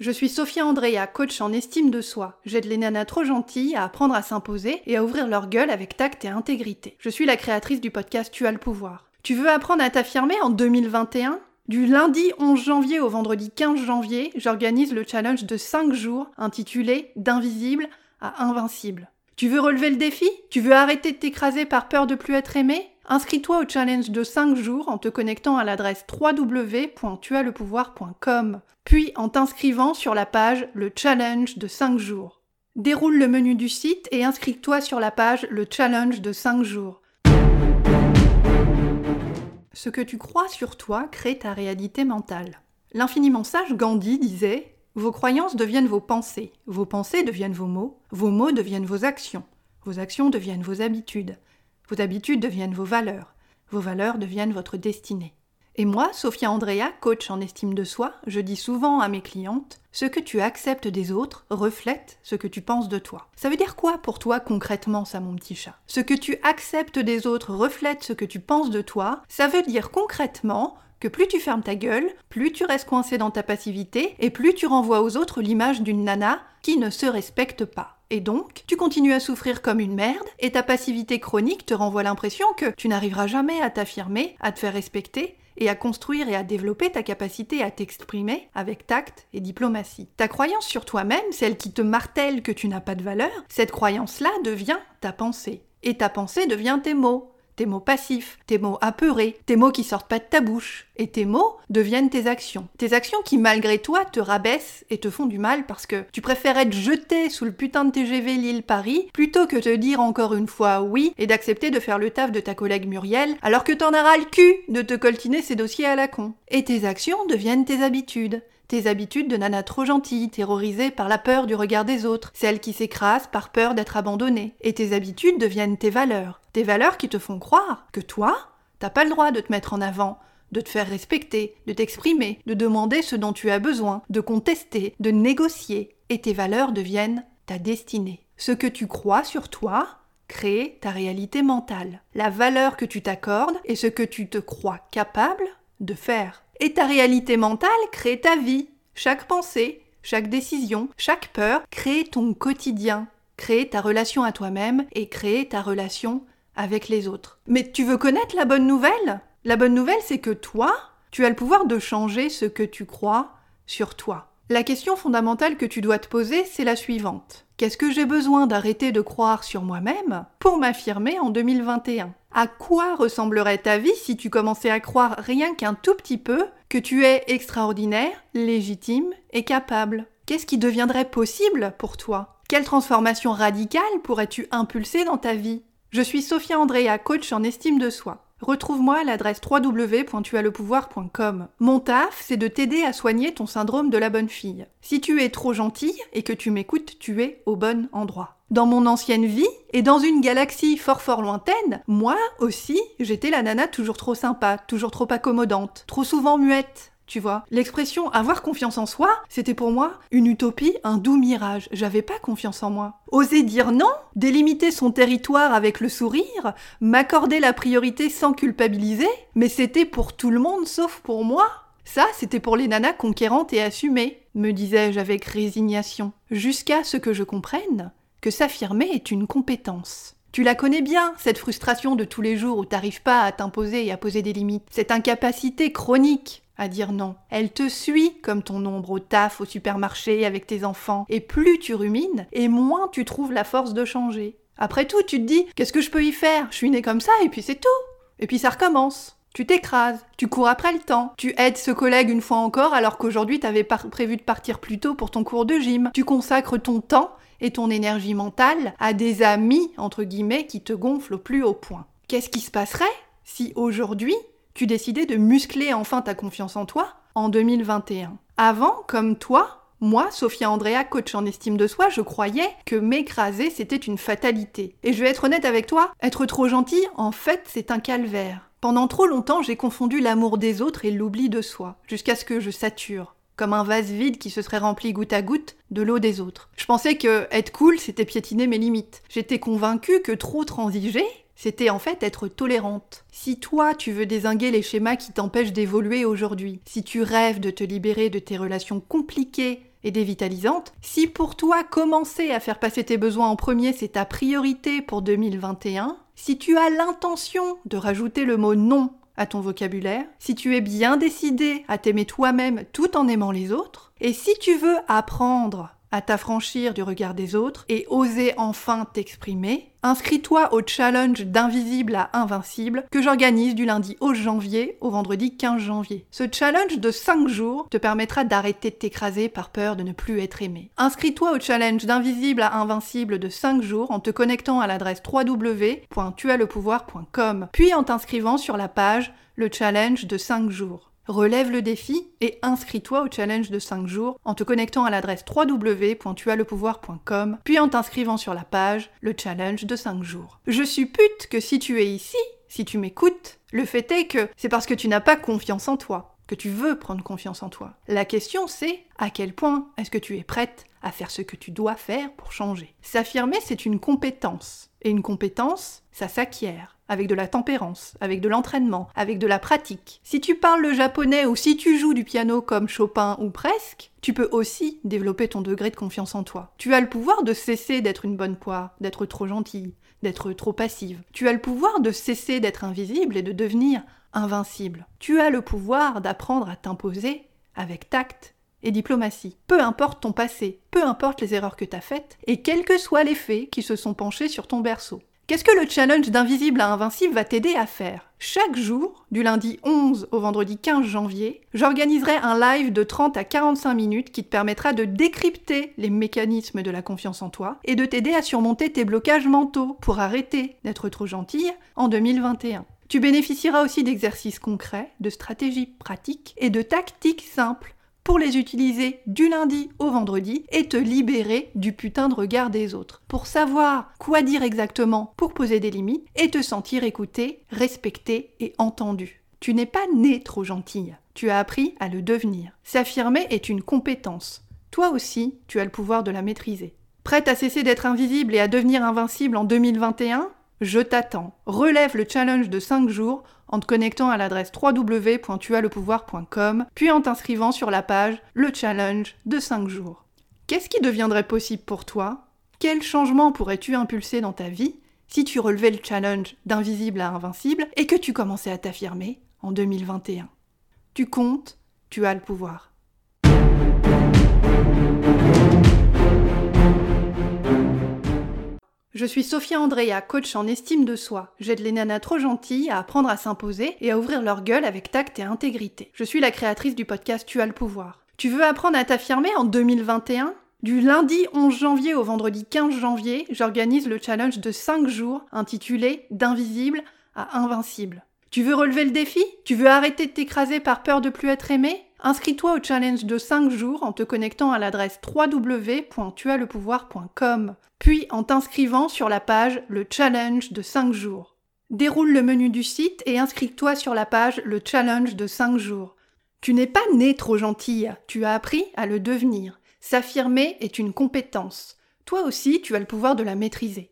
Je suis Sophia Andrea, coach en estime de soi. J'aide les nanas trop gentilles à apprendre à s'imposer et à ouvrir leur gueule avec tact et intégrité. Je suis la créatrice du podcast Tu as le pouvoir. Tu veux apprendre à t'affirmer en 2021 du lundi 11 janvier au vendredi 15 janvier, j'organise le challenge de 5 jours intitulé D'invisible à invincible. Tu veux relever le défi? Tu veux arrêter de t'écraser par peur de plus être aimé Inscris-toi au challenge de 5 jours en te connectant à l'adresse www.tuaslepouvoir.com, puis en t'inscrivant sur la page Le challenge de 5 jours. Déroule le menu du site et inscris-toi sur la page Le challenge de 5 jours. Ce que tu crois sur toi crée ta réalité mentale. L'infiniment sage Gandhi disait Vos croyances deviennent vos pensées, vos pensées deviennent vos mots, vos mots deviennent vos actions, vos actions deviennent vos habitudes, vos habitudes deviennent vos valeurs. Vos valeurs deviennent votre destinée. Et moi, Sophia Andrea, coach en estime de soi, je dis souvent à mes clientes, ce que tu acceptes des autres reflète ce que tu penses de toi. Ça veut dire quoi pour toi concrètement ça mon petit chat? Ce que tu acceptes des autres reflète ce que tu penses de toi, ça veut dire concrètement que plus tu fermes ta gueule, plus tu restes coincé dans ta passivité et plus tu renvoies aux autres l'image d'une nana qui ne se respecte pas. Et donc, tu continues à souffrir comme une merde, et ta passivité chronique te renvoie l'impression que tu n'arriveras jamais à t'affirmer, à te faire respecter, et à construire et à développer ta capacité à t'exprimer avec tact et diplomatie. Ta croyance sur toi-même, celle qui te martèle que tu n'as pas de valeur, cette croyance-là devient ta pensée. Et ta pensée devient tes mots tes mots passifs, tes mots apeurés, tes mots qui sortent pas de ta bouche. Et tes mots deviennent tes actions. Tes actions qui, malgré toi, te rabaissent et te font du mal parce que tu préfères être jeté sous le putain de TGV Lille-Paris plutôt que te dire encore une fois oui et d'accepter de faire le taf de ta collègue Muriel alors que t'en auras le cul de te coltiner ces dossiers à la con. Et tes actions deviennent tes habitudes tes habitudes de nana trop gentille, terrorisée par la peur du regard des autres, celle qui s'écrase par peur d'être abandonnée. Et tes habitudes deviennent tes valeurs. Tes valeurs qui te font croire que toi, t'as pas le droit de te mettre en avant, de te faire respecter, de t'exprimer, de demander ce dont tu as besoin, de contester, de négocier. Et tes valeurs deviennent ta destinée. Ce que tu crois sur toi crée ta réalité mentale. La valeur que tu t'accordes et ce que tu te crois capable de faire. Et ta réalité mentale crée ta vie. Chaque pensée, chaque décision, chaque peur crée ton quotidien, crée ta relation à toi-même et crée ta relation avec les autres. Mais tu veux connaître la bonne nouvelle? La bonne nouvelle, c'est que toi, tu as le pouvoir de changer ce que tu crois sur toi. La question fondamentale que tu dois te poser, c'est la suivante. Qu'est-ce que j'ai besoin d'arrêter de croire sur moi-même pour m'affirmer en 2021 À quoi ressemblerait ta vie si tu commençais à croire rien qu'un tout petit peu que tu es extraordinaire, légitime et capable? Qu'est-ce qui deviendrait possible pour toi? Quelle transformation radicale pourrais-tu impulser dans ta vie? Je suis Sophia Andrea, coach en estime de soi. Retrouve-moi à l'adresse www.tuaslepouvoir.com. Mon taf, c'est de t'aider à soigner ton syndrome de la bonne fille. Si tu es trop gentille et que tu m'écoutes, tu es au bon endroit. Dans mon ancienne vie, et dans une galaxie fort fort lointaine, moi aussi, j'étais la nana toujours trop sympa, toujours trop accommodante, trop souvent muette, tu vois. L'expression avoir confiance en soi, c'était pour moi une utopie, un doux mirage. J'avais pas confiance en moi. Oser dire non, délimiter son territoire avec le sourire, m'accorder la priorité sans culpabiliser, mais c'était pour tout le monde sauf pour moi. Ça, c'était pour les nanas conquérantes et assumées, me disais-je avec résignation, jusqu'à ce que je comprenne que s'affirmer est une compétence. Tu la connais bien, cette frustration de tous les jours où t'arrives pas à t'imposer et à poser des limites, cette incapacité chronique dire non. Elle te suit comme ton ombre au taf, au supermarché, avec tes enfants. Et plus tu rumines, et moins tu trouves la force de changer. Après tout, tu te dis, qu'est-ce que je peux y faire? Je suis née comme ça, et puis c'est tout. Et puis ça recommence. Tu t'écrases, tu cours après le temps, tu aides ce collègue une fois encore alors qu'aujourd'hui t'avais prévu de partir plus tôt pour ton cours de gym, tu consacres ton temps et ton énergie mentale à des amis, entre guillemets, qui te gonflent au plus haut point. Qu'est-ce qui se passerait si aujourd'hui tu décidais de muscler enfin ta confiance en toi en 2021. Avant, comme toi, moi, Sophia Andrea, coach en estime de soi, je croyais que m'écraser, c'était une fatalité. Et je vais être honnête avec toi, être trop gentil, en fait, c'est un calvaire. Pendant trop longtemps, j'ai confondu l'amour des autres et l'oubli de soi, jusqu'à ce que je sature, comme un vase vide qui se serait rempli goutte à goutte de l'eau des autres. Je pensais que être cool, c'était piétiner mes limites. J'étais convaincue que trop transiger, c'était en fait être tolérante. Si toi, tu veux désinguer les schémas qui t'empêchent d'évoluer aujourd'hui, si tu rêves de te libérer de tes relations compliquées et dévitalisante, si pour toi commencer à faire passer tes besoins en premier c'est ta priorité pour 2021, si tu as l'intention de rajouter le mot non à ton vocabulaire, si tu es bien décidé à t'aimer toi-même tout en aimant les autres, et si tu veux apprendre à t'affranchir du regard des autres et oser enfin t'exprimer, inscris-toi au challenge d'invisible à invincible que j'organise du lundi 11 janvier au vendredi 15 janvier. Ce challenge de 5 jours te permettra d'arrêter de t'écraser par peur de ne plus être aimé. Inscris-toi au challenge d'invisible à invincible de 5 jours en te connectant à l'adresse www.tuaslepouvoir.com, puis en t'inscrivant sur la page Le challenge de 5 jours. Relève le défi et inscris-toi au challenge de 5 jours en te connectant à l'adresse www.tuaslepouvoir.com puis en t'inscrivant sur la page Le challenge de 5 jours. Je suppute que si tu es ici, si tu m'écoutes, le fait est que c'est parce que tu n'as pas confiance en toi, que tu veux prendre confiance en toi. La question c'est à quel point est-ce que tu es prête à faire ce que tu dois faire pour changer? S'affirmer, c'est une compétence. Et une compétence, ça s'acquiert avec de la tempérance, avec de l'entraînement, avec de la pratique. Si tu parles le japonais ou si tu joues du piano comme Chopin ou presque, tu peux aussi développer ton degré de confiance en toi. Tu as le pouvoir de cesser d'être une bonne poire, d'être trop gentille, d'être trop passive. Tu as le pouvoir de cesser d'être invisible et de devenir invincible. Tu as le pouvoir d'apprendre à t'imposer avec tact et diplomatie. Peu importe ton passé, peu importe les erreurs que tu as faites, et quels que soient les faits qui se sont penchés sur ton berceau. Qu'est-ce que le challenge d'invisible à invincible va t'aider à faire? Chaque jour, du lundi 11 au vendredi 15 janvier, j'organiserai un live de 30 à 45 minutes qui te permettra de décrypter les mécanismes de la confiance en toi et de t'aider à surmonter tes blocages mentaux pour arrêter d'être trop gentille en 2021. Tu bénéficieras aussi d'exercices concrets, de stratégies pratiques et de tactiques simples pour les utiliser du lundi au vendredi et te libérer du putain de regard des autres. Pour savoir quoi dire exactement pour poser des limites et te sentir écouté, respecté et entendu. Tu n'es pas né trop gentille, tu as appris à le devenir. S'affirmer est une compétence. Toi aussi, tu as le pouvoir de la maîtriser. Prête à cesser d'être invisible et à devenir invincible en 2021 Je t'attends. Relève le challenge de 5 jours en te connectant à l'adresse www.tuaslepouvoir.com, puis en t'inscrivant sur la page Le Challenge de 5 jours. Qu'est-ce qui deviendrait possible pour toi? Quel changement pourrais-tu impulser dans ta vie si tu relevais le challenge d'invisible à invincible et que tu commençais à t'affirmer en 2021 Tu comptes, tu as le pouvoir. Je suis Sophia Andrea, coach en estime de soi. J'aide les nanas trop gentilles à apprendre à s'imposer et à ouvrir leur gueule avec tact et intégrité. Je suis la créatrice du podcast Tu as le pouvoir. Tu veux apprendre à t'affirmer en 2021 du lundi 11 janvier au vendredi 15 janvier, j'organise le challenge de 5 jours intitulé D'invisible à invincible. Tu veux relever le défi? Tu veux arrêter de t'écraser par peur de plus être aimé Inscris-toi au challenge de 5 jours en te connectant à l'adresse www.tuaslepouvoir.com, puis en t'inscrivant sur la page Le challenge de 5 jours. Déroule le menu du site et inscris-toi sur la page Le challenge de 5 jours. Tu n'es pas né trop gentille, tu as appris à le devenir. S'affirmer est une compétence. Toi aussi, tu as le pouvoir de la maîtriser.